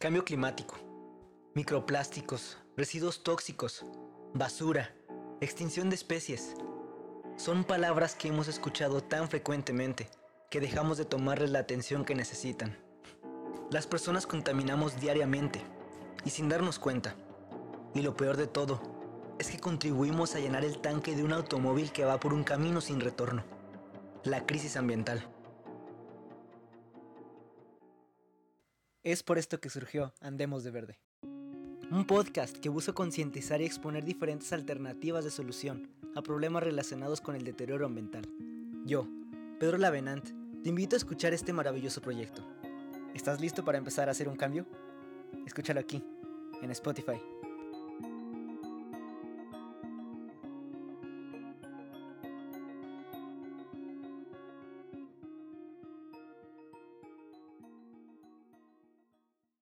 Cambio climático, microplásticos, residuos tóxicos, basura, extinción de especies. Son palabras que hemos escuchado tan frecuentemente que dejamos de tomarles la atención que necesitan. Las personas contaminamos diariamente y sin darnos cuenta. Y lo peor de todo es que contribuimos a llenar el tanque de un automóvil que va por un camino sin retorno. La crisis ambiental. Es por esto que surgió Andemos de Verde. Un podcast que busca concientizar y exponer diferentes alternativas de solución a problemas relacionados con el deterioro ambiental. Yo, Pedro Lavenant, te invito a escuchar este maravilloso proyecto. ¿Estás listo para empezar a hacer un cambio? Escúchalo aquí, en Spotify.